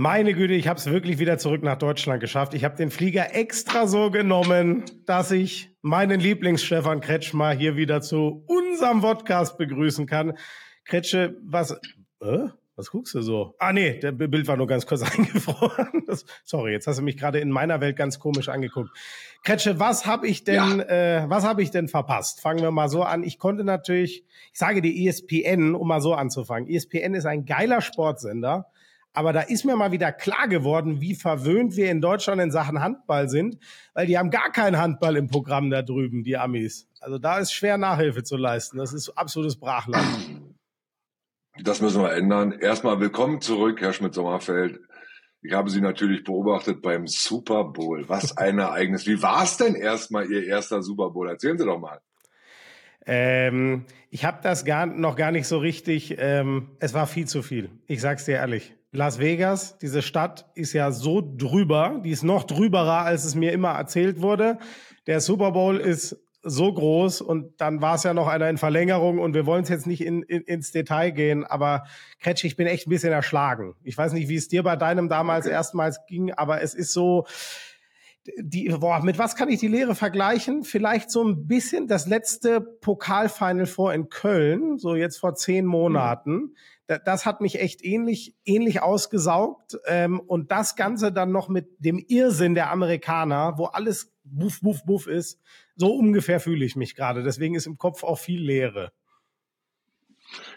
Meine Güte, ich habe es wirklich wieder zurück nach Deutschland geschafft. Ich habe den Flieger extra so genommen, dass ich meinen Lieblings-Stefan Kretschmer hier wieder zu unserem Podcast begrüßen kann. Kretsche, was, äh, was guckst du so? Ah nee, der Bild war nur ganz kurz eingefroren. Das, sorry, jetzt hast du mich gerade in meiner Welt ganz komisch angeguckt. Kretsche, was habe ich denn, ja. äh, was habe ich denn verpasst? Fangen wir mal so an. Ich konnte natürlich, ich sage die ESPN, um mal so anzufangen. ESPN ist ein geiler Sportsender aber da ist mir mal wieder klar geworden, wie verwöhnt wir in Deutschland in Sachen Handball sind, weil die haben gar keinen Handball im Programm da drüben, die Amis. Also da ist schwer Nachhilfe zu leisten. Das ist absolutes Brachland. Das müssen wir ändern. Erstmal willkommen zurück, Herr Schmidt-Sommerfeld. Ich habe Sie natürlich beobachtet beim Super Bowl. Was ein Ereignis. Wie war es denn erstmal Ihr erster Super Bowl? Erzählen Sie doch mal. Ähm, ich habe das gar, noch gar nicht so richtig. Ähm, es war viel zu viel. Ich sag's dir ehrlich. Las Vegas, diese Stadt ist ja so drüber, die ist noch drüberer, als es mir immer erzählt wurde. Der Super Bowl ist so groß und dann war es ja noch einer in Verlängerung und wir wollen es jetzt nicht in, in, ins Detail gehen, aber Kretsch, ich bin echt ein bisschen erschlagen. Ich weiß nicht, wie es dir bei deinem damals okay. erstmals ging, aber es ist so, die, boah, mit was kann ich die Lehre vergleichen? Vielleicht so ein bisschen das letzte Pokalfinal vor in Köln, so jetzt vor zehn Monaten. Mhm das hat mich echt ähnlich, ähnlich ausgesaugt. Ähm, und das Ganze dann noch mit dem Irrsinn der Amerikaner, wo alles buff, buff, buff ist. So ungefähr fühle ich mich gerade. Deswegen ist im Kopf auch viel Leere.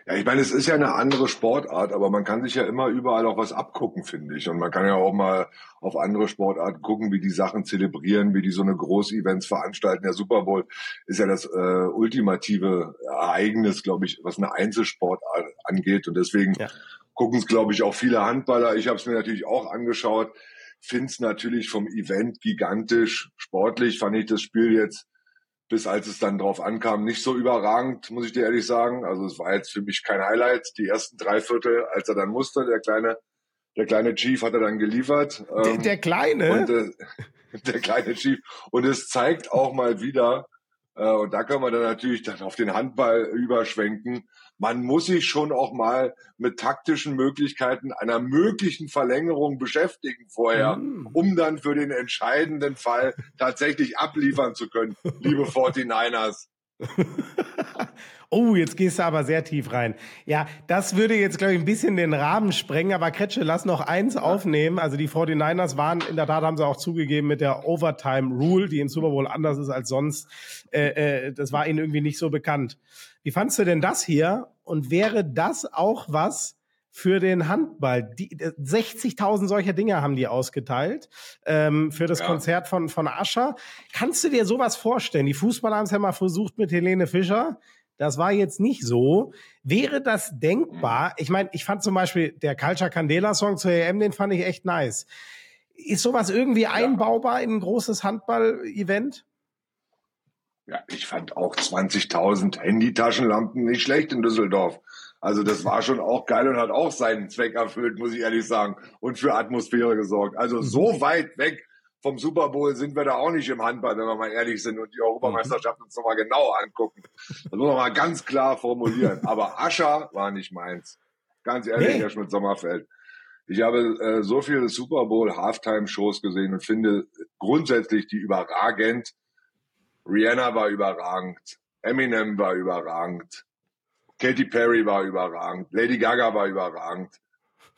Ja, ich meine, es ist ja eine andere Sportart, aber man kann sich ja immer überall auch was abgucken, finde ich. Und man kann ja auch mal auf andere Sportarten gucken, wie die Sachen zelebrieren, wie die so eine Groß-Events veranstalten. Der Super Bowl ist ja das äh, ultimative Ereignis, glaube ich, was eine Einzelsportart angeht. Und deswegen ja. gucken es, glaube ich, auch viele Handballer. Ich habe es mir natürlich auch angeschaut. Finde es natürlich vom Event gigantisch. Sportlich fand ich das Spiel jetzt bis als es dann drauf ankam, nicht so überragend, muss ich dir ehrlich sagen. Also es war jetzt für mich kein Highlight. Die ersten drei Viertel, als er dann musste, der kleine, der kleine Chief hat er dann geliefert. Der, ähm, der kleine? Und, äh, der kleine Chief. Und es zeigt auch mal wieder, und da können wir dann natürlich dann auf den Handball überschwenken, man muss sich schon auch mal mit taktischen Möglichkeiten einer möglichen Verlängerung beschäftigen vorher, mm. um dann für den entscheidenden Fall tatsächlich abliefern zu können, liebe 49ers. oh, jetzt gehst du aber sehr tief rein. Ja, das würde jetzt, glaube ich, ein bisschen den Rahmen sprengen, aber Kretsche, lass noch eins aufnehmen. Also die 49ers waren, in der Tat haben sie auch zugegeben, mit der Overtime Rule, die im Super Bowl anders ist als sonst, äh, äh, das war ihnen irgendwie nicht so bekannt. Wie fandst du denn das hier? Und wäre das auch was für den Handball? Die 60.000 solcher Dinge haben die ausgeteilt ähm, für das ja. Konzert von, von Ascher. Kannst du dir sowas vorstellen? Die Fußballer haben es ja mal versucht mit Helene Fischer. Das war jetzt nicht so. Wäre das denkbar? Ich meine, ich fand zum Beispiel der Culture Candela Song zur EM, den fand ich echt nice. Ist sowas irgendwie ja. einbaubar in ein großes Handball-Event? Ja, ich fand auch 20.000 Handytaschenlampen nicht schlecht in Düsseldorf. Also das war schon auch geil und hat auch seinen Zweck erfüllt, muss ich ehrlich sagen, und für Atmosphäre gesorgt. Also mhm. so weit weg vom Super Bowl sind wir da auch nicht im Handball, wenn wir mal ehrlich sind und die Europameisterschaft uns nochmal genau angucken. Das muss man mal ganz klar formulieren. Aber Ascher war nicht meins. Ganz ehrlich, nee. Herr Schmidt-Sommerfeld. Ich habe äh, so viele Super Bowl Halftime-Shows gesehen und finde grundsätzlich die überragend. Rihanna war überragend, Eminem war überragend, Katy Perry war überragend, Lady Gaga war überragend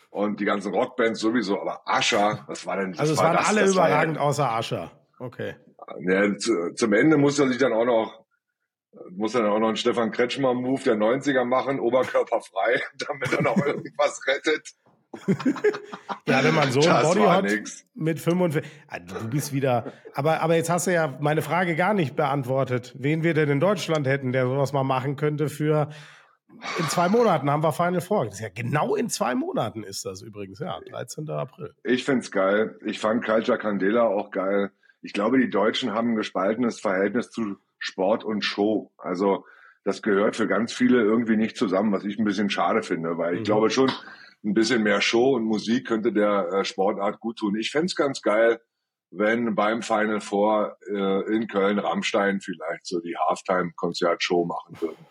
und die ganzen Rockbands sowieso, aber Asher, was war denn? Also es war waren das, alle das überragend ja, außer Asher. Okay. Ja, zu, zum Ende muss er sich dann auch noch muss dann auch noch einen Stefan Kretschmer Move der 90er machen, oberkörperfrei, damit er noch irgendwas rettet. ja, wenn man so ein Body hat nix. mit 45, ah, du bist wieder, aber, aber jetzt hast du ja meine Frage gar nicht beantwortet, wen wir denn in Deutschland hätten, der sowas mal machen könnte für in zwei Monaten haben wir Final Four. Das ist ja genau in zwei Monaten ist das übrigens, ja, 13. April. Ich find's geil. Ich fand Culture Candela auch geil. Ich glaube, die Deutschen haben ein gespaltenes Verhältnis zu Sport und Show. Also, das gehört für ganz viele irgendwie nicht zusammen, was ich ein bisschen schade finde, weil ich mhm. glaube schon, ein bisschen mehr Show und Musik könnte der äh, Sportart gut tun. Ich fände ganz geil, wenn beim Final Four äh, in Köln Rammstein vielleicht so die Halftime-Konzertshow machen würden.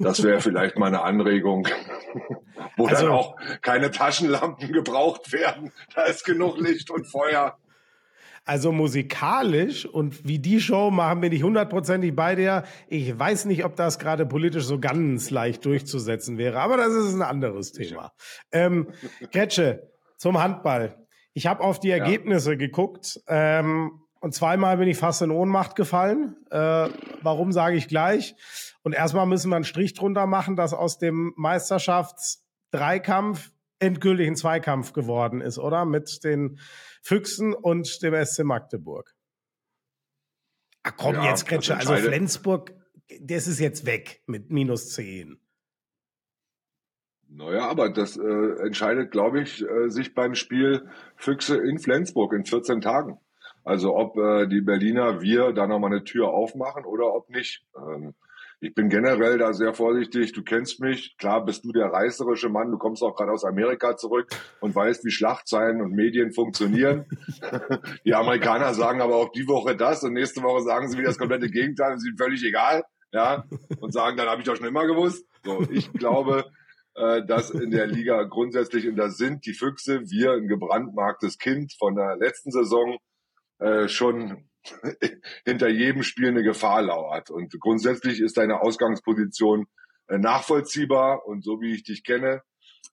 Das wäre vielleicht mal eine Anregung. Wo also, dann auch keine Taschenlampen gebraucht werden. Da ist genug Licht und Feuer. Also musikalisch und wie die Show machen, bin ich hundertprozentig bei dir. Ich weiß nicht, ob das gerade politisch so ganz leicht durchzusetzen wäre, aber das ist ein anderes Thema. Ähm, Gretsche, zum Handball. Ich habe auf die Ergebnisse ja. geguckt ähm, und zweimal bin ich fast in Ohnmacht gefallen. Äh, warum sage ich gleich? Und erstmal müssen wir einen Strich drunter machen, dass aus dem Meisterschaftsdreikampf endgültig ein Zweikampf geworden ist, oder? Mit den Füchsen und dem SC Magdeburg. Ach komm, ja, jetzt Kretsche, also Flensburg, das ist jetzt weg mit minus 10. Naja, aber das äh, entscheidet, glaube ich, äh, sich beim Spiel Füchse in Flensburg in 14 Tagen. Also ob äh, die Berliner wir da nochmal eine Tür aufmachen oder ob nicht. Ähm, ich bin generell da sehr vorsichtig. Du kennst mich. Klar bist du der reißerische Mann. Du kommst auch gerade aus Amerika zurück und weißt, wie Schlachtzeilen und Medien funktionieren. die Amerikaner sagen aber auch die Woche das und nächste Woche sagen sie wieder das komplette Gegenteil und sind völlig egal. Ja, und sagen, dann habe ich doch schon immer gewusst. So, ich glaube, äh, dass in der Liga grundsätzlich, und da sind die Füchse, wir ein gebrandmarktes Kind von der letzten Saison, äh, schon hinter jedem Spiel eine Gefahr lauert. Und grundsätzlich ist deine Ausgangsposition äh, nachvollziehbar und so wie ich dich kenne,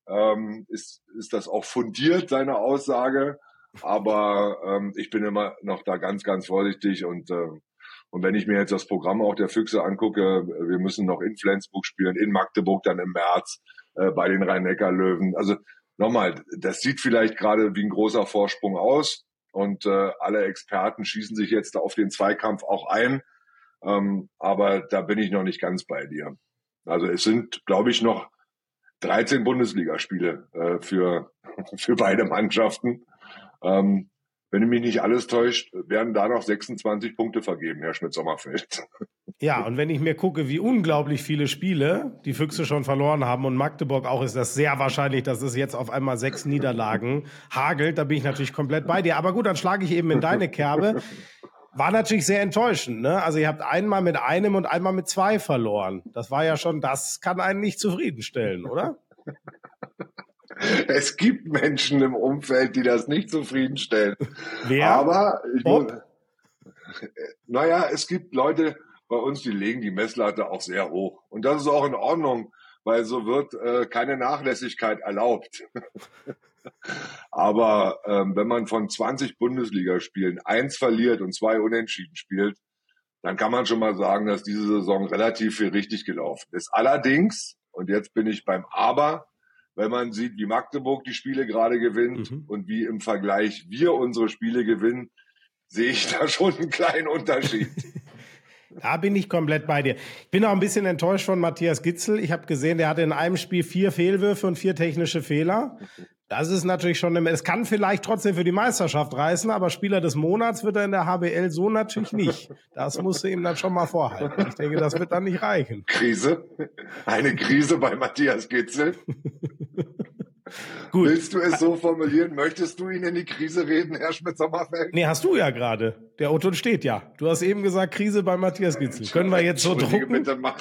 ähm, ist, ist das auch fundiert, deine Aussage. Aber ähm, ich bin immer noch da ganz, ganz vorsichtig und äh, und wenn ich mir jetzt das Programm auch der Füchse angucke, wir müssen noch in Flensburg spielen, in Magdeburg dann im März äh, bei den Rhein-Neckar-Löwen. Also nochmal, das sieht vielleicht gerade wie ein großer Vorsprung aus. Und äh, alle Experten schießen sich jetzt auf den Zweikampf auch ein. Ähm, aber da bin ich noch nicht ganz bei dir. Also es sind, glaube ich, noch 13 Bundesligaspiele äh, für, für beide Mannschaften. Ähm, wenn mich nicht alles täuscht, werden da noch 26 Punkte vergeben, Herr Schmidt-Sommerfeld. Ja, und wenn ich mir gucke, wie unglaublich viele Spiele die Füchse schon verloren haben und Magdeburg auch, ist das sehr wahrscheinlich, dass es jetzt auf einmal sechs Niederlagen hagelt. Da bin ich natürlich komplett bei dir. Aber gut, dann schlage ich eben in deine Kerbe. War natürlich sehr enttäuschend. Ne? Also ihr habt einmal mit einem und einmal mit zwei verloren. Das war ja schon, das kann einen nicht zufriedenstellen, oder? Es gibt Menschen im Umfeld, die das nicht zufriedenstellen. Wer? Aber ich muss, naja, es gibt Leute bei uns, die legen die Messlatte auch sehr hoch. Und das ist auch in Ordnung, weil so wird äh, keine Nachlässigkeit erlaubt. Aber ähm, wenn man von 20 Bundesligaspielen eins verliert und zwei unentschieden spielt, dann kann man schon mal sagen, dass diese Saison relativ viel richtig gelaufen ist. Allerdings, und jetzt bin ich beim Aber, wenn man sieht, wie Magdeburg die Spiele gerade gewinnt mhm. und wie im Vergleich wir unsere Spiele gewinnen, sehe ich da schon einen kleinen Unterschied. Da bin ich komplett bei dir. Ich bin auch ein bisschen enttäuscht von Matthias Gitzel. Ich habe gesehen, der hatte in einem Spiel vier Fehlwürfe und vier technische Fehler. Das ist natürlich schon, es kann vielleicht trotzdem für die Meisterschaft reißen, aber Spieler des Monats wird er in der HBL so natürlich nicht. Das musst du ihm dann schon mal vorhalten. Ich denke, das wird dann nicht reichen. Krise? Eine Krise bei Matthias Gitzel? Gut. Willst du es so formulieren? Möchtest du ihn in die Krise reden, Herr Schmidt-Sommerfeld? Nee, hast du ja gerade. Der Otto steht ja. Du hast eben gesagt, Krise bei Matthias Gitzel. Können wir jetzt so drucken? Bitte mach.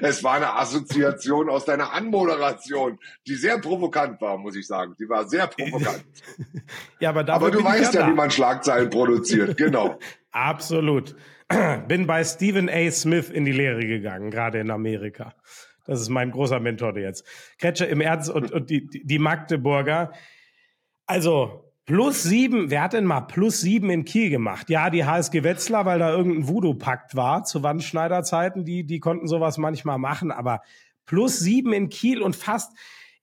es war eine Assoziation aus deiner Anmoderation, die sehr provokant war, muss ich sagen. Die war sehr provokant. ja, aber, aber du weißt ja, ja wie man Schlagzeilen produziert. Genau. Absolut. Bin bei Stephen A. Smith in die Lehre gegangen, gerade in Amerika. Das ist mein großer Mentor jetzt. Kretsche im Ernst und, und die, die Magdeburger. Also, plus sieben, wer hat denn mal plus sieben in Kiel gemacht? Ja, die HSG Wetzlar, weil da irgendein Voodoo-Pakt war zu Wandschneiderzeiten, die, die konnten sowas manchmal machen, aber plus sieben in Kiel und fast,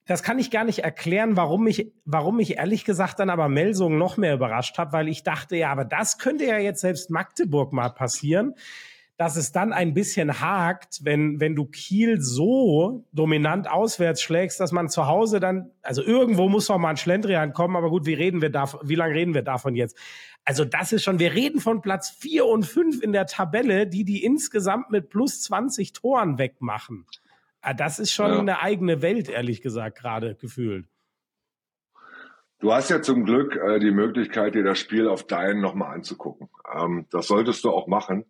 das kann ich gar nicht erklären, warum mich, warum mich ehrlich gesagt dann aber Melsung noch mehr überrascht hat, weil ich dachte, ja, aber das könnte ja jetzt selbst Magdeburg mal passieren dass es dann ein bisschen hakt, wenn, wenn du Kiel so dominant auswärts schlägst, dass man zu Hause dann, also irgendwo muss doch mal ein Schlendrian kommen, aber gut, wie reden wir da, wie lange reden wir davon jetzt? Also das ist schon, wir reden von Platz vier und fünf in der Tabelle, die die insgesamt mit plus 20 Toren wegmachen. Ah, das ist schon ja. eine eigene Welt, ehrlich gesagt, gerade gefühlt. Du hast ja zum Glück äh, die Möglichkeit, dir das Spiel auf Dein nochmal anzugucken. Ähm, das solltest du auch machen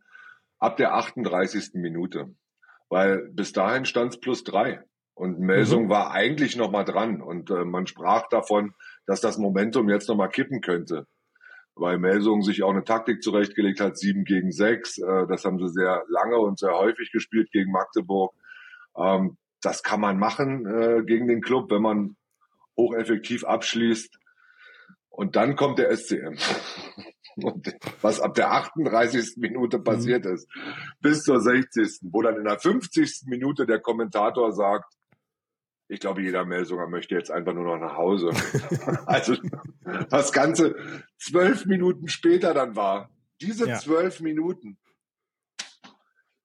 ab der 38. Minute. Weil bis dahin stand es plus drei. Und Melsung mhm. war eigentlich noch mal dran und äh, man sprach davon, dass das Momentum jetzt noch mal kippen könnte, weil Melsung sich auch eine Taktik zurechtgelegt hat, sieben gegen sechs. Äh, das haben sie sehr lange und sehr häufig gespielt gegen Magdeburg. Ähm, das kann man machen äh, gegen den Club, wenn man hocheffektiv abschließt. Und dann kommt der SCM. Und was ab der 38. Minute mhm. passiert ist, bis zur 60. wo dann in der 50. Minute der Kommentator sagt, ich glaube, jeder Melsunger möchte jetzt einfach nur noch nach Hause. also das Ganze zwölf Minuten später dann war. Diese zwölf ja. Minuten.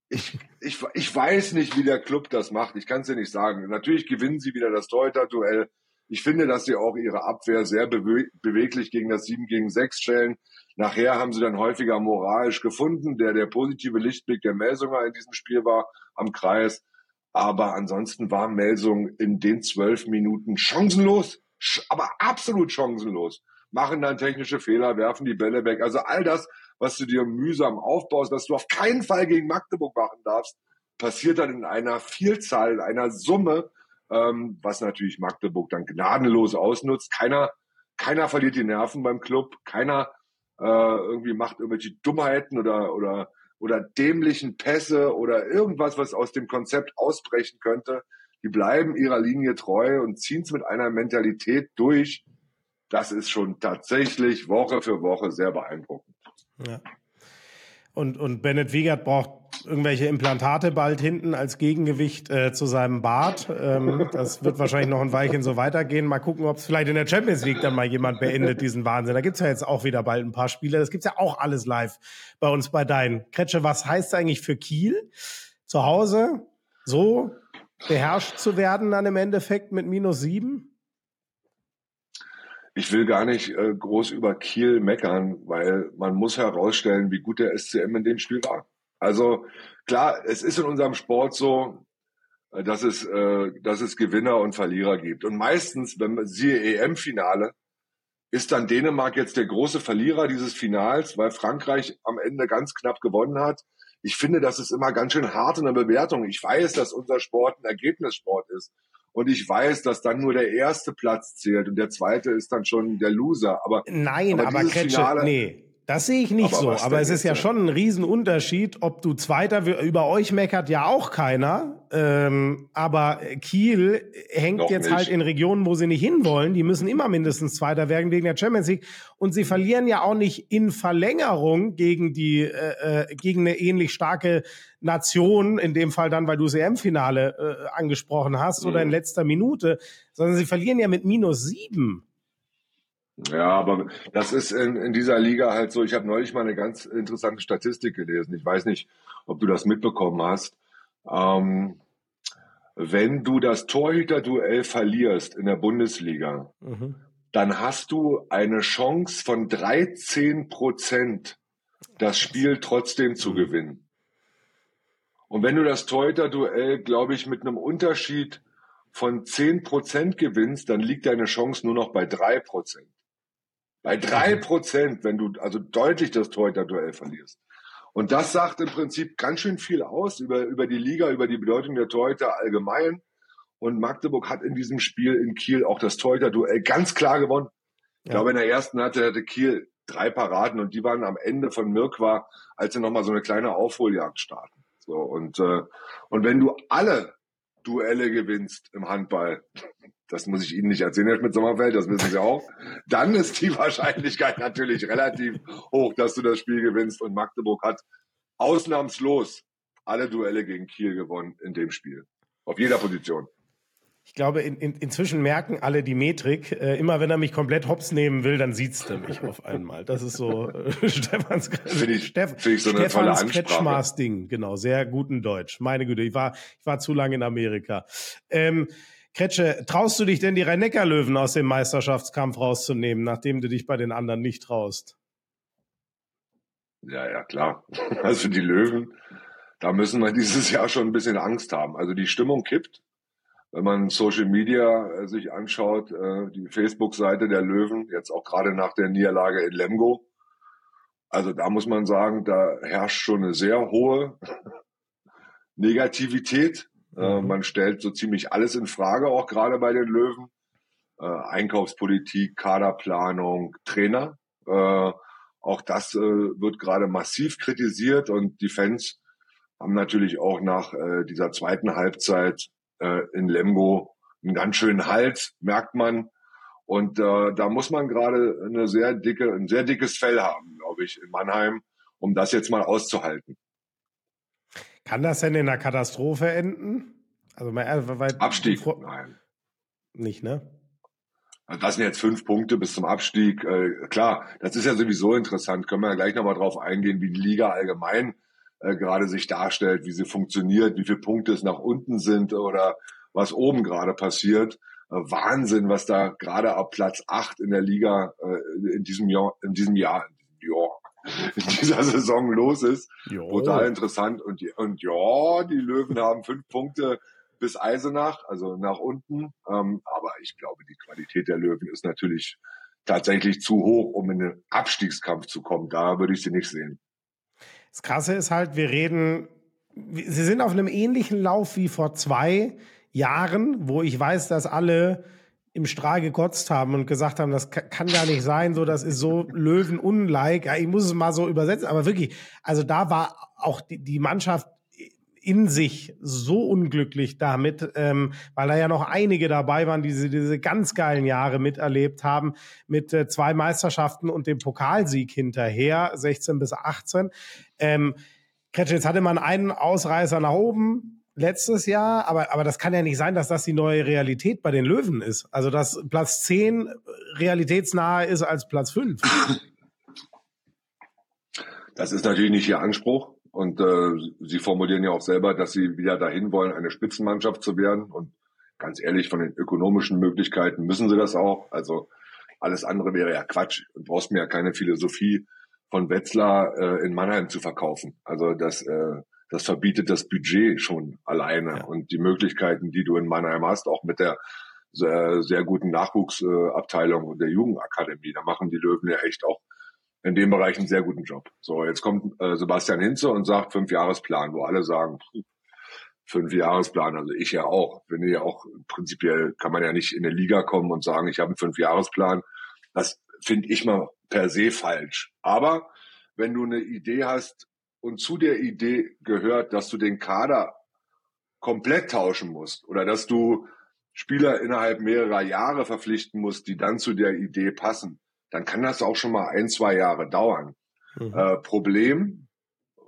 Ich, ich, ich weiß nicht, wie der Club das macht. Ich kann es dir nicht sagen. Natürlich gewinnen sie wieder das Torhüter-Duell. Ich finde, dass sie auch ihre Abwehr sehr bewe beweglich gegen das 7 gegen 6 stellen. Nachher haben sie dann häufiger moralisch gefunden, der der positive Lichtblick der Melsunger in diesem Spiel war am Kreis. Aber ansonsten war Melsung in den zwölf Minuten chancenlos, aber absolut chancenlos. Machen dann technische Fehler, werfen die Bälle weg. Also all das, was du dir mühsam aufbaust, was du auf keinen Fall gegen Magdeburg machen darfst, passiert dann in einer Vielzahl, in einer Summe, ähm, was natürlich Magdeburg dann gnadenlos ausnutzt. Keiner, keiner verliert die Nerven beim Club, keiner äh, irgendwie macht irgendwelche Dummheiten oder oder oder dämlichen Pässe oder irgendwas, was aus dem Konzept ausbrechen könnte. Die bleiben ihrer Linie treu und ziehen es mit einer Mentalität durch. Das ist schon tatsächlich Woche für Woche sehr beeindruckend. Ja. Und, und Bennett Wiegert braucht irgendwelche Implantate bald hinten als Gegengewicht äh, zu seinem Bart. Ähm, das wird wahrscheinlich noch ein Weilchen so weitergehen. Mal gucken, ob es vielleicht in der Champions League dann mal jemand beendet, diesen Wahnsinn. Da gibt's ja jetzt auch wieder bald ein paar Spiele. Das gibt's ja auch alles live bei uns bei Dein. Kretsche, was heißt eigentlich für Kiel zu Hause so beherrscht zu werden dann im Endeffekt mit minus sieben? Ich will gar nicht äh, groß über Kiel meckern, weil man muss herausstellen, wie gut der SCM in dem Spiel war. Also klar, es ist in unserem Sport so, äh, dass es, äh, dass es Gewinner und Verlierer gibt. Und meistens, wenn man siehe EM-Finale, ist dann Dänemark jetzt der große Verlierer dieses Finals, weil Frankreich am Ende ganz knapp gewonnen hat. Ich finde, das ist immer ganz schön hart in der Bewertung. Ich weiß, dass unser Sport ein Ergebnissport ist. Und ich weiß, dass dann nur der erste Platz zählt und der zweite ist dann schon der Loser. Aber nein, aber, aber Kretsche, Finale, nee. Das sehe ich nicht aber so, aber es ist ja schon ein Riesenunterschied, ob du Zweiter, über euch meckert ja auch keiner, ähm, aber Kiel hängt Noch jetzt nicht. halt in Regionen, wo sie nicht hinwollen, die müssen immer mindestens Zweiter werden wegen der Champions League und sie verlieren ja auch nicht in Verlängerung gegen die, äh, äh gegen eine ähnlich starke Nation, in dem Fall dann, weil du das EM-Finale äh, angesprochen hast mhm. oder in letzter Minute, sondern sie verlieren ja mit minus sieben. Ja, aber das ist in, in dieser Liga halt so. Ich habe neulich mal eine ganz interessante Statistik gelesen. Ich weiß nicht, ob du das mitbekommen hast. Ähm, wenn du das Torhüterduell verlierst in der Bundesliga, mhm. dann hast du eine Chance von 13 Prozent, das Spiel trotzdem zu mhm. gewinnen. Und wenn du das Torhüterduell, glaube ich, mit einem Unterschied von 10 Prozent gewinnst, dann liegt deine Chance nur noch bei drei Prozent. Bei drei mhm. Prozent, wenn du also deutlich das Torhüter-Duell verlierst. Und das sagt im Prinzip ganz schön viel aus über, über die Liga, über die Bedeutung der Torhüter allgemein. Und Magdeburg hat in diesem Spiel in Kiel auch das Torhüter-Duell ganz klar gewonnen. Ich glaube, in der ersten hatte, hatte Kiel drei Paraden und die waren am Ende von Mirkwa, als sie nochmal so eine kleine Aufholjagd starten. So, und, äh, und wenn du alle Duelle gewinnst im Handball, das muss ich Ihnen nicht erzählen, Herr Schmidt-Sommerfeld, das wissen Sie auch, dann ist die Wahrscheinlichkeit natürlich relativ hoch, dass du das Spiel gewinnst. Und Magdeburg hat ausnahmslos alle Duelle gegen Kiel gewonnen in dem Spiel. Auf jeder Position. Ich glaube, in, in, inzwischen merken alle die Metrik. Äh, immer wenn er mich komplett hops nehmen will, dann sieht's er mich auf einmal. Das ist so äh, Stefans, find ich, Steff, find ich so Stefans Kretschmars Ding. Genau, sehr guten Deutsch. Meine Güte, ich war, ich war zu lange in Amerika. Ähm, Kretsche, traust du dich denn die Rhein-Neckar-Löwen aus dem Meisterschaftskampf rauszunehmen, nachdem du dich bei den anderen nicht traust? Ja, ja, klar. Also die Löwen, da müssen wir dieses Jahr schon ein bisschen Angst haben. Also die Stimmung kippt. Wenn man Social Media äh, sich anschaut, äh, die Facebook-Seite der Löwen, jetzt auch gerade nach der Niederlage in Lemgo. Also da muss man sagen, da herrscht schon eine sehr hohe Negativität Äh, mhm. man stellt so ziemlich alles in Frage, auch gerade bei den Löwen. Einkaufspolitik, Kaderplanung, Trainer. Auch das wird gerade massiv kritisiert und die Fans haben natürlich auch nach dieser zweiten Halbzeit äh, in Lemgo einen ganz schönen Halt, merkt man. Und äh, da muss man gerade eine sehr dicke, ein sehr dickes Fell haben, glaube ich, in Mannheim, um das jetzt mal auszuhalten. Kann das denn in einer Katastrophe enden? Also mal, weil Abstieg? Nein. Nicht, ne? Also das sind jetzt fünf Punkte bis zum Abstieg. Äh, klar, das ist ja sowieso interessant. Können wir ja gleich nochmal drauf eingehen, wie die Liga allgemein äh, gerade sich darstellt, wie sie funktioniert, wie viele Punkte es nach unten sind oder was oben gerade passiert. Äh, Wahnsinn, was da gerade ab Platz acht in der Liga äh, in diesem Jahr, in diesem Jahr, ja, in dieser Saison los ist. Jo. Total interessant. Und, und ja, die Löwen haben fünf Punkte bis Eisenach, also nach unten. Ähm, aber ich glaube, die Qualität der Löwen ist natürlich tatsächlich zu hoch, um in den Abstiegskampf zu kommen. Da würde ich sie nicht sehen. Das Krasse ist halt, wir reden, sie sind auf einem ähnlichen Lauf wie vor zwei Jahren, wo ich weiß, dass alle im Strahl gekotzt haben und gesagt haben, das kann gar nicht sein, so das ist so Löwen-unlike. Ja, ich muss es mal so übersetzen, aber wirklich, also da war auch die, die Mannschaft in sich so unglücklich damit, ähm, weil da ja noch einige dabei waren, die diese, diese ganz geilen Jahre miterlebt haben, mit äh, zwei Meisterschaften und dem Pokalsieg hinterher, 16 bis 18. Ähm, Kretsch, jetzt hatte man einen Ausreißer nach oben, letztes Jahr, aber, aber das kann ja nicht sein, dass das die neue Realität bei den Löwen ist. Also, dass Platz 10 realitätsnahe ist als Platz 5. Das ist natürlich nicht ihr Anspruch. Und äh, sie formulieren ja auch selber, dass sie wieder dahin wollen, eine Spitzenmannschaft zu werden. Und ganz ehrlich, von den ökonomischen Möglichkeiten müssen sie das auch. Also alles andere wäre ja Quatsch. Du brauchst mir ja keine Philosophie von Wetzlar äh, in Mannheim zu verkaufen. Also das äh, das verbietet das Budget schon alleine ja. und die Möglichkeiten, die du in Mannheim hast, auch mit der sehr, sehr guten Nachwuchsabteilung und der Jugendakademie. Da machen die Löwen ja echt auch in dem Bereich einen sehr guten Job. So, jetzt kommt äh, Sebastian Hinze und sagt fünf Jahresplan, wo alle sagen, fünf Jahresplan, also ich ja auch. Finde ja auch prinzipiell kann man ja nicht in eine Liga kommen und sagen, ich habe einen fünf Jahresplan. Das finde ich mal per se falsch. Aber wenn du eine Idee hast, und zu der Idee gehört, dass du den Kader komplett tauschen musst oder dass du Spieler innerhalb mehrerer Jahre verpflichten musst, die dann zu der Idee passen, dann kann das auch schon mal ein, zwei Jahre dauern. Mhm. Äh, Problem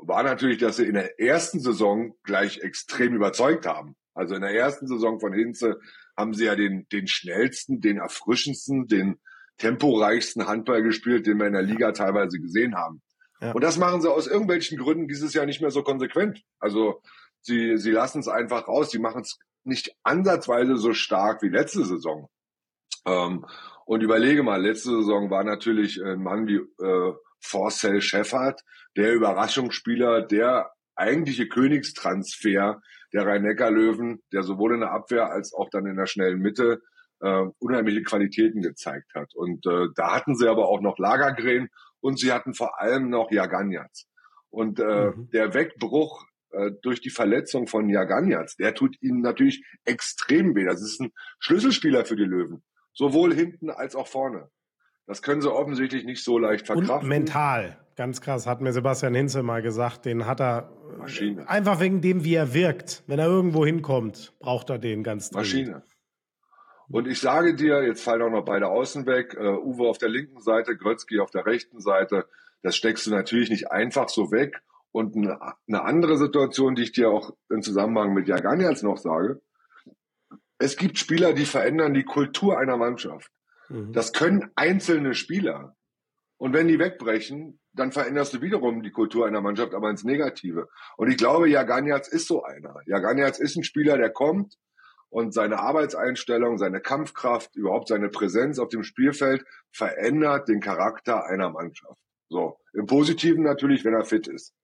war natürlich, dass sie in der ersten Saison gleich extrem überzeugt haben. Also in der ersten Saison von Hinze haben sie ja den, den schnellsten, den erfrischendsten, den temporeichsten Handball gespielt, den wir in der Liga teilweise gesehen haben. Ja. Und das machen sie aus irgendwelchen Gründen dieses Jahr nicht mehr so konsequent. Also sie, sie lassen es einfach raus. Sie machen es nicht ansatzweise so stark wie letzte Saison. Ähm, und überlege mal, letzte Saison war natürlich ein Mann wie äh, Forcell Shepard, der Überraschungsspieler, der eigentliche Königstransfer der Rhein-Neckar-Löwen, der sowohl in der Abwehr als auch dann in der schnellen Mitte äh, unheimliche Qualitäten gezeigt hat. Und äh, da hatten sie aber auch noch Lagergren und sie hatten vor allem noch Jaganjats. Und äh, mhm. der Wegbruch äh, durch die Verletzung von Jaganjats, der tut ihnen natürlich extrem weh. Das ist ein Schlüsselspieler für die Löwen, sowohl hinten als auch vorne. Das können sie offensichtlich nicht so leicht verkraften. Und mental, ganz krass, hat mir Sebastian Hinze mal gesagt, den hat er Maschine. einfach wegen dem, wie er wirkt. Wenn er irgendwo hinkommt, braucht er den ganz dringend. Maschine. Und ich sage dir, jetzt fallen auch noch beide Außen weg, uh, Uwe auf der linken Seite, Grötzky auf der rechten Seite. Das steckst du natürlich nicht einfach so weg. Und eine, eine andere Situation, die ich dir auch im Zusammenhang mit Jaganians noch sage, es gibt Spieler, die verändern die Kultur einer Mannschaft. Mhm. Das können einzelne Spieler. Und wenn die wegbrechen, dann veränderst du wiederum die Kultur einer Mannschaft, aber ins Negative. Und ich glaube, Jaganiaz ist so einer. Jaganiaz ist ein Spieler, der kommt, und seine Arbeitseinstellung, seine Kampfkraft, überhaupt seine Präsenz auf dem Spielfeld verändert den Charakter einer Mannschaft. So, im Positiven natürlich, wenn er fit ist.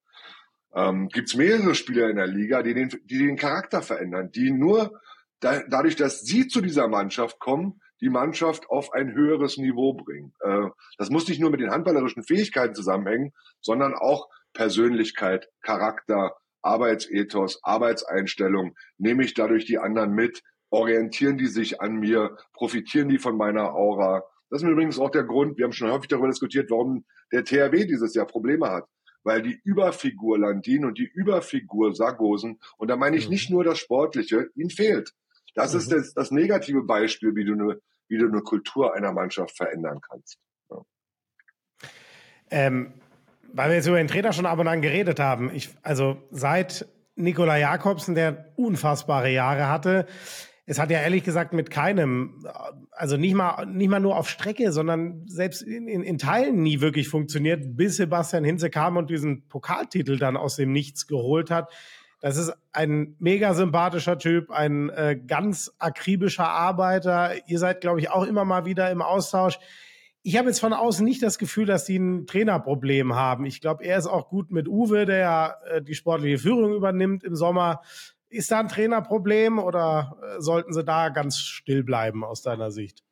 Ähm, Gibt es mehrere Spieler in der Liga, die den, die den Charakter verändern, die nur da, dadurch, dass sie zu dieser Mannschaft kommen, die Mannschaft auf ein höheres Niveau bringen. Äh, das muss nicht nur mit den handballerischen Fähigkeiten zusammenhängen, sondern auch Persönlichkeit, Charakter, Arbeitsethos, Arbeitseinstellung, nehme ich dadurch die anderen mit, orientieren die sich an mir, profitieren die von meiner Aura. Das ist übrigens auch der Grund, wir haben schon häufig darüber diskutiert, warum der THW dieses Jahr Probleme hat. Weil die Überfigur Landin und die Überfigur Sargosen, und da meine ich mhm. nicht nur das Sportliche, ihnen fehlt. Das mhm. ist das, das negative Beispiel, wie du, eine, wie du eine Kultur einer Mannschaft verändern kannst. Ja. Ähm, weil wir jetzt über den Trainer schon ab und an geredet haben. Ich, also seit Nikola Jakobsen, der unfassbare Jahre hatte, es hat ja ehrlich gesagt mit keinem, also nicht mal, nicht mal nur auf Strecke, sondern selbst in, in, in Teilen nie wirklich funktioniert, bis Sebastian Hinze kam und diesen Pokaltitel dann aus dem Nichts geholt hat. Das ist ein mega sympathischer Typ, ein äh, ganz akribischer Arbeiter. Ihr seid, glaube ich, auch immer mal wieder im Austausch. Ich habe jetzt von außen nicht das Gefühl, dass die ein Trainerproblem haben. Ich glaube, er ist auch gut mit Uwe, der ja äh, die sportliche Führung übernimmt im Sommer. Ist da ein Trainerproblem oder äh, sollten sie da ganz still bleiben aus deiner Sicht?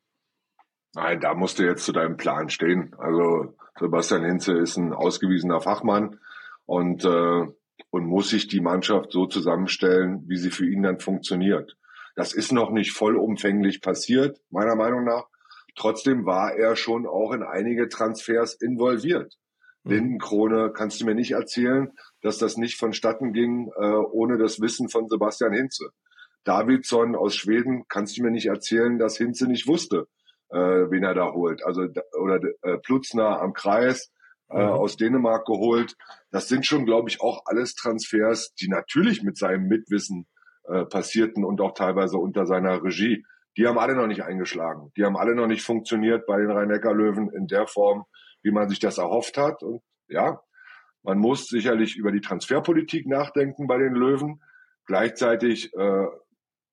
Nein, da musst du jetzt zu deinem Plan stehen. Also Sebastian Hinze ist ein ausgewiesener Fachmann und, äh, und muss sich die Mannschaft so zusammenstellen, wie sie für ihn dann funktioniert. Das ist noch nicht vollumfänglich passiert, meiner Meinung nach. Trotzdem war er schon auch in einige Transfers involviert. Mhm. Lindenkrone kannst du mir nicht erzählen, dass das nicht vonstatten ging äh, ohne das Wissen von Sebastian Hinze. Davidson aus Schweden kannst du mir nicht erzählen, dass Hinze nicht wusste, äh, wen er da holt. Also oder äh, Plutzner am Kreis äh, mhm. aus Dänemark geholt. Das sind schon, glaube ich, auch alles Transfers, die natürlich mit seinem Mitwissen äh, passierten und auch teilweise unter seiner Regie. Die haben alle noch nicht eingeschlagen. Die haben alle noch nicht funktioniert bei den Rhein-Neckar-Löwen in der Form, wie man sich das erhofft hat. Und ja, man muss sicherlich über die Transferpolitik nachdenken bei den Löwen. Gleichzeitig äh,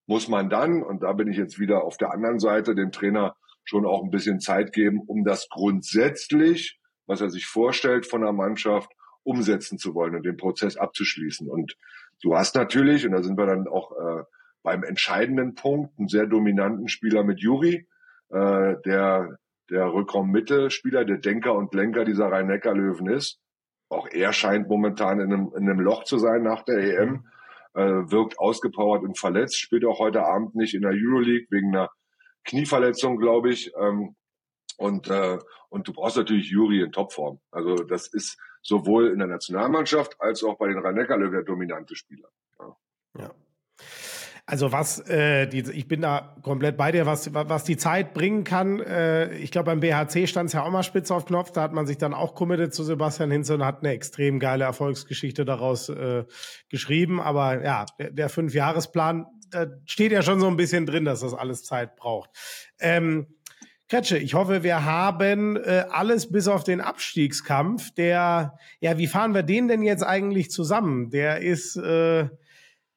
muss man dann, und da bin ich jetzt wieder auf der anderen Seite, dem Trainer schon auch ein bisschen Zeit geben, um das grundsätzlich, was er sich vorstellt von der Mannschaft, umsetzen zu wollen und den Prozess abzuschließen. Und du hast natürlich, und da sind wir dann auch äh, beim entscheidenden Punkt, einen sehr dominanten Spieler mit Juri, äh, der der Rückraummittelspieler, der Denker und Lenker dieser Rhein-Neckar-Löwen ist, auch er scheint momentan in einem, in einem Loch zu sein nach der EM. Äh, wirkt ausgepowert und verletzt, spielt auch heute Abend nicht in der Euroleague wegen einer Knieverletzung, glaube ich. Ähm, und, äh, und du brauchst natürlich Juri in Topform. Also das ist sowohl in der Nationalmannschaft als auch bei den Rhein-Neckar-Löwen der dominante Spieler. Ja. ja. Also was, äh, die, ich bin da komplett bei dir, was, was die Zeit bringen kann. Äh, ich glaube, beim BHC stand es ja auch mal spitz auf Knopf. Da hat man sich dann auch committed zu Sebastian Hinze und hat eine extrem geile Erfolgsgeschichte daraus äh, geschrieben. Aber ja, der, der Fünfjahresplan, da steht ja schon so ein bisschen drin, dass das alles Zeit braucht. Ähm, Kretsche, ich hoffe, wir haben äh, alles bis auf den Abstiegskampf. Der, ja, wie fahren wir den denn jetzt eigentlich zusammen? Der ist äh,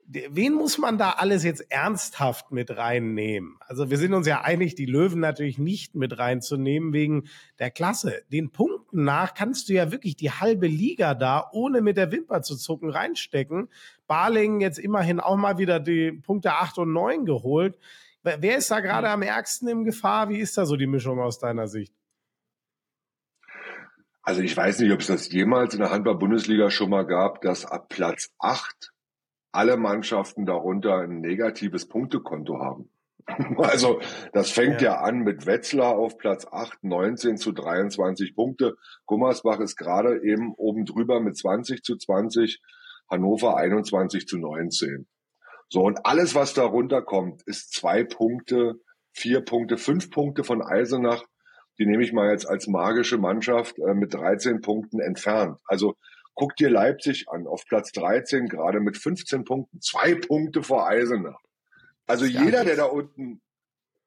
wen muss man da alles jetzt ernsthaft mit reinnehmen? Also wir sind uns ja einig, die Löwen natürlich nicht mit reinzunehmen wegen der Klasse. Den Punkten nach kannst du ja wirklich die halbe Liga da, ohne mit der Wimper zu zucken, reinstecken. Barlingen jetzt immerhin auch mal wieder die Punkte 8 und 9 geholt. Wer ist da gerade am ärgsten in Gefahr? Wie ist da so die Mischung aus deiner Sicht? Also ich weiß nicht, ob es das jemals in der Handball-Bundesliga schon mal gab, dass ab Platz 8 alle Mannschaften darunter ein negatives Punktekonto haben. Also das fängt ja. ja. an mit Wetzlar auf Platz 8, 19 zu 23 Punkte. Gummersbach ist gerade eben oben drüber mit 20 zu 20, Hannover 21 zu 19. So, und alles, was darunter kommt, ist zwei Punkte, vier Punkte, fünf Punkte von Eisenach. Die nehme ich mal jetzt als magische Mannschaft äh, mit 13 Punkten entfernt. Also Guck dir Leipzig an, auf Platz 13, gerade mit 15 Punkten, zwei Punkte vor Eisenach. Also jeder, der da unten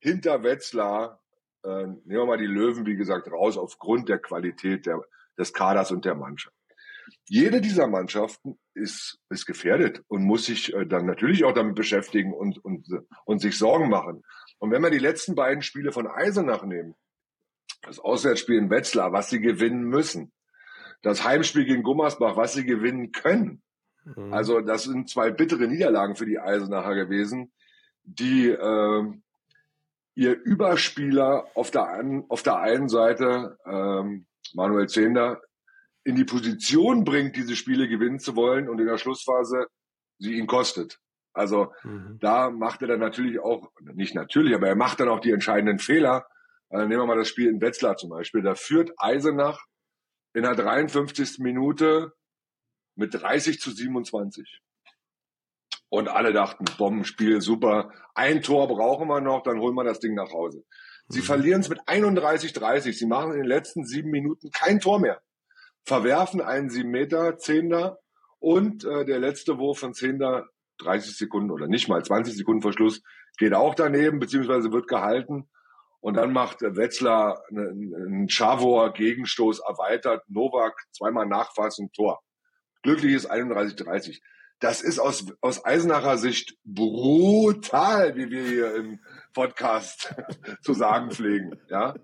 hinter Wetzlar, äh, nehmen wir mal die Löwen, wie gesagt, raus, aufgrund der Qualität der, des Kaders und der Mannschaft. Jede dieser Mannschaften ist, ist gefährdet und muss sich äh, dann natürlich auch damit beschäftigen und, und, und sich Sorgen machen. Und wenn wir die letzten beiden Spiele von Eisenach nehmen, das Auswärtsspiel in Wetzlar, was sie gewinnen müssen, das Heimspiel gegen Gummersbach, was sie gewinnen können. Mhm. Also das sind zwei bittere Niederlagen für die Eisenacher gewesen, die äh, ihr Überspieler auf der, einen, auf der einen Seite, ähm, Manuel Zehnder, in die Position bringt, diese Spiele gewinnen zu wollen und in der Schlussphase sie ihn kostet. Also mhm. da macht er dann natürlich auch, nicht natürlich, aber er macht dann auch die entscheidenden Fehler. Äh, nehmen wir mal das Spiel in Wetzlar zum Beispiel. Da führt Eisenach in der 53. Minute mit 30 zu 27. Und alle dachten, Bombenspiel, super. Ein Tor brauchen wir noch, dann holen wir das Ding nach Hause. Sie mhm. verlieren es mit 31-30. Sie machen in den letzten sieben Minuten kein Tor mehr. Verwerfen einen sieben Meter, Zehner und äh, der letzte Wurf von Zehner, 30 Sekunden oder nicht mal 20 Sekunden Verschluss, geht auch daneben, beziehungsweise wird gehalten. Und dann macht Wetzlar einen, einen Chavor Gegenstoß erweitert, Novak zweimal Nachfassung, Tor. Glückliches 31-30 das ist aus, aus Eisenacher Sicht brutal, wie wir hier im Podcast zu sagen pflegen. Ja,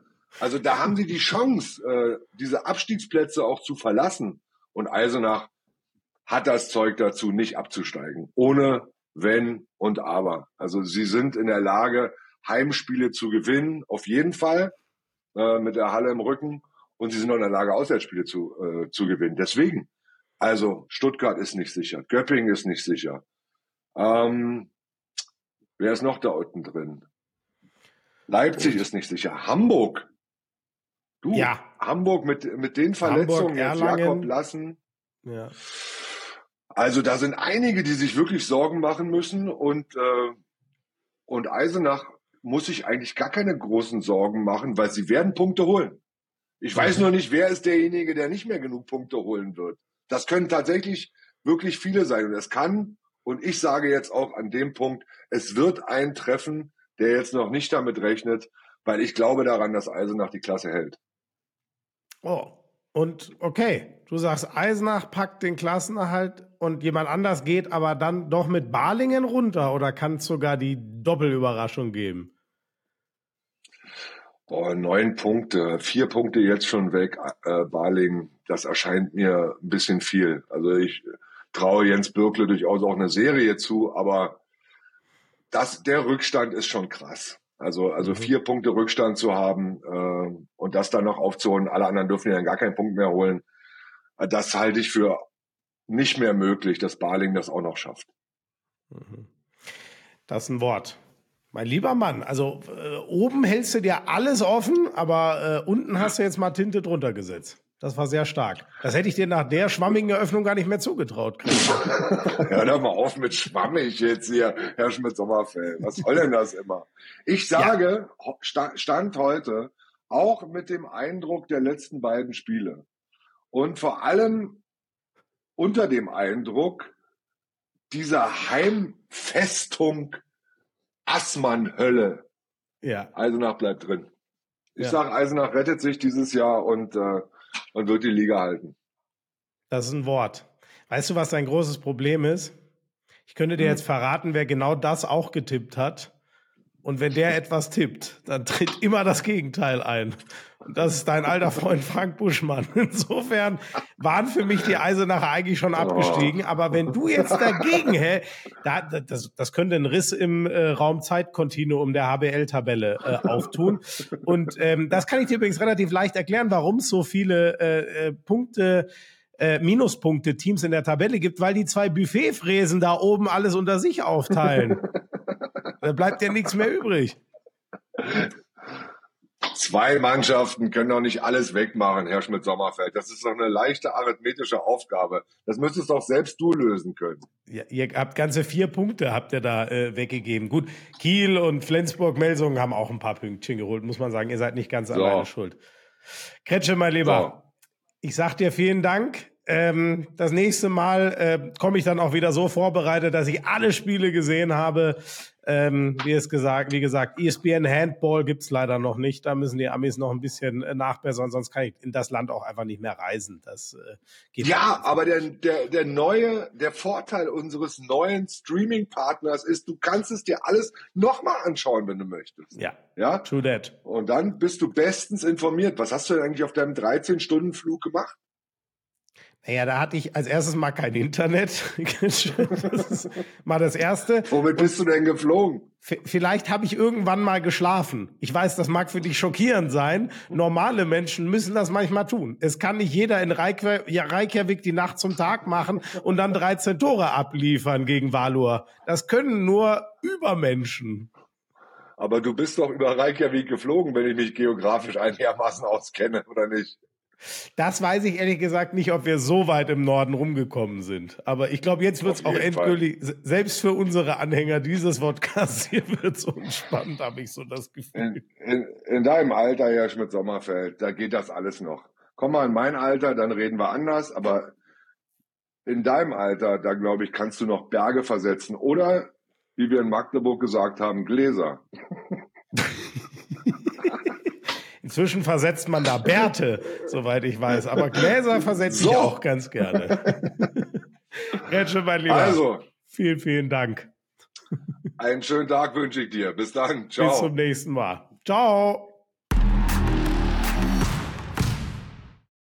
also da haben sie die Chance, äh, diese Abstiegsplätze auch zu verlassen. Und Eisenach hat das Zeug dazu, nicht abzusteigen. Ohne Wenn und Aber. Also sie sind in der Lage, Heimspiele zu gewinnen, auf jeden Fall, äh, mit der Halle im Rücken. Und sie sind auch in der Lage, Auswärtsspiele zu, äh, zu gewinnen. Deswegen, also Stuttgart ist nicht sicher, Göppingen ist nicht sicher. Ähm, wer ist noch da unten drin? Leipzig ist nicht sicher. Hamburg. Du, ja. Hamburg mit, mit den Verletzungen, Hamburg, jetzt Jakob Lassen. Ja. Also da sind einige, die sich wirklich Sorgen machen müssen und, äh, und Eisenach muss sich eigentlich gar keine großen Sorgen machen, weil sie werden Punkte holen. Ich weiß mhm. nur nicht, wer ist derjenige, der nicht mehr genug Punkte holen wird. Das können tatsächlich wirklich viele sein. Und es kann, und ich sage jetzt auch an dem Punkt, es wird ein treffen, der jetzt noch nicht damit rechnet, weil ich glaube daran, dass Eisenach die Klasse hält. Oh, und okay, du sagst, Eisenach packt den Klassenerhalt und jemand anders geht aber dann doch mit Balingen runter oder kann es sogar die Doppelüberraschung geben? Boah, neun Punkte, vier Punkte jetzt schon weg, äh, Baling, das erscheint mir ein bisschen viel. Also ich traue Jens Birkle durchaus auch eine Serie zu, aber das, der Rückstand ist schon krass. Also, also mhm. vier Punkte Rückstand zu haben äh, und das dann noch aufzuholen, alle anderen dürfen ja gar keinen Punkt mehr holen, äh, das halte ich für nicht mehr möglich, dass Baling das auch noch schafft. Mhm. Das ist ein Wort. Mein lieber Mann, also äh, oben hältst du dir alles offen, aber äh, unten hast du jetzt mal Tinte drunter gesetzt. Das war sehr stark. Das hätte ich dir nach der schwammigen Eröffnung gar nicht mehr zugetraut. Hör doch mal auf mit schwammig jetzt hier, Herr Schmidt-Sommerfeld. Was soll denn das immer? Ich sage, ja. Stand heute, auch mit dem Eindruck der letzten beiden Spiele und vor allem unter dem Eindruck dieser Heimfestung Assmann-Hölle. Ja. Eisenach bleibt drin. Ich ja. sage, Eisenach rettet sich dieses Jahr und, äh, und wird die Liga halten. Das ist ein Wort. Weißt du, was dein großes Problem ist? Ich könnte dir hm. jetzt verraten, wer genau das auch getippt hat. Und wenn der etwas tippt, dann tritt immer das Gegenteil ein. Und das ist dein alter Freund Frank Buschmann. Insofern waren für mich die Eisenacher eigentlich schon abgestiegen. Aber wenn du jetzt dagegen, hä, da, das, das könnte ein Riss im äh, Raumzeitkontinuum der HBL-Tabelle äh, auftun. Und ähm, das kann ich dir übrigens relativ leicht erklären, warum es so viele äh, äh, Punkte äh, Minuspunkte-Teams in der Tabelle gibt, weil die zwei Buffetfräsen da oben alles unter sich aufteilen. Da bleibt ja nichts mehr übrig. Zwei Mannschaften können doch nicht alles wegmachen, Herr Schmidt-Sommerfeld. Das ist doch eine leichte arithmetische Aufgabe. Das müsstest doch selbst du lösen können. Ja, ihr habt ganze vier Punkte, habt ihr da äh, weggegeben. Gut, Kiel und Flensburg-Melsungen haben auch ein paar Pünktchen geholt, muss man sagen. Ihr seid nicht ganz so. alleine schuld. Kretsche, mein Lieber, so. ich sag dir vielen Dank. Ähm, das nächste Mal äh, komme ich dann auch wieder so vorbereitet, dass ich alle Spiele gesehen habe. Ähm, wie es gesagt, wie gesagt, ESPN Handball gibt's leider noch nicht. Da müssen die Amis noch ein bisschen äh, nachbessern, sonst kann ich in das Land auch einfach nicht mehr reisen. Das äh, geht Ja, aber der, der, der neue, der Vorteil unseres neuen Streaming-Partners ist, du kannst es dir alles nochmal anschauen, wenn du möchtest. Ja. Ja. True that. Und dann bist du bestens informiert. Was hast du denn eigentlich auf deinem 13-Stunden-Flug gemacht? Naja, da hatte ich als erstes mal kein Internet. das ist mal das Erste. Womit bist du denn geflogen? Vielleicht habe ich irgendwann mal geschlafen. Ich weiß, das mag für dich schockierend sein. Normale Menschen müssen das manchmal tun. Es kann nicht jeder in Reykjavik die Nacht zum Tag machen und dann 13 Tore abliefern gegen Valur. Das können nur Übermenschen. Aber du bist doch über Reykjavik geflogen, wenn ich mich geografisch einigermaßen auskenne, oder nicht? Das weiß ich ehrlich gesagt nicht, ob wir so weit im Norden rumgekommen sind. Aber ich glaube, jetzt wird es auch endgültig, Fall. selbst für unsere Anhänger dieses Podcasts hier wird es unspannend, habe ich so das Gefühl. In, in, in deinem Alter, Herr Schmidt-Sommerfeld, da geht das alles noch. Komm mal in mein Alter, dann reden wir anders, aber in deinem Alter, da glaube ich, kannst du noch Berge versetzen oder, wie wir in Magdeburg gesagt haben, Gläser. Inzwischen versetzt man da Bärte, soweit ich weiß. Aber Gläser versetze so. ich auch ganz gerne. Retsche, mein Lieber. Also. Vielen, vielen Dank. Einen schönen Tag wünsche ich dir. Bis dann. Ciao. Bis zum nächsten Mal. Ciao.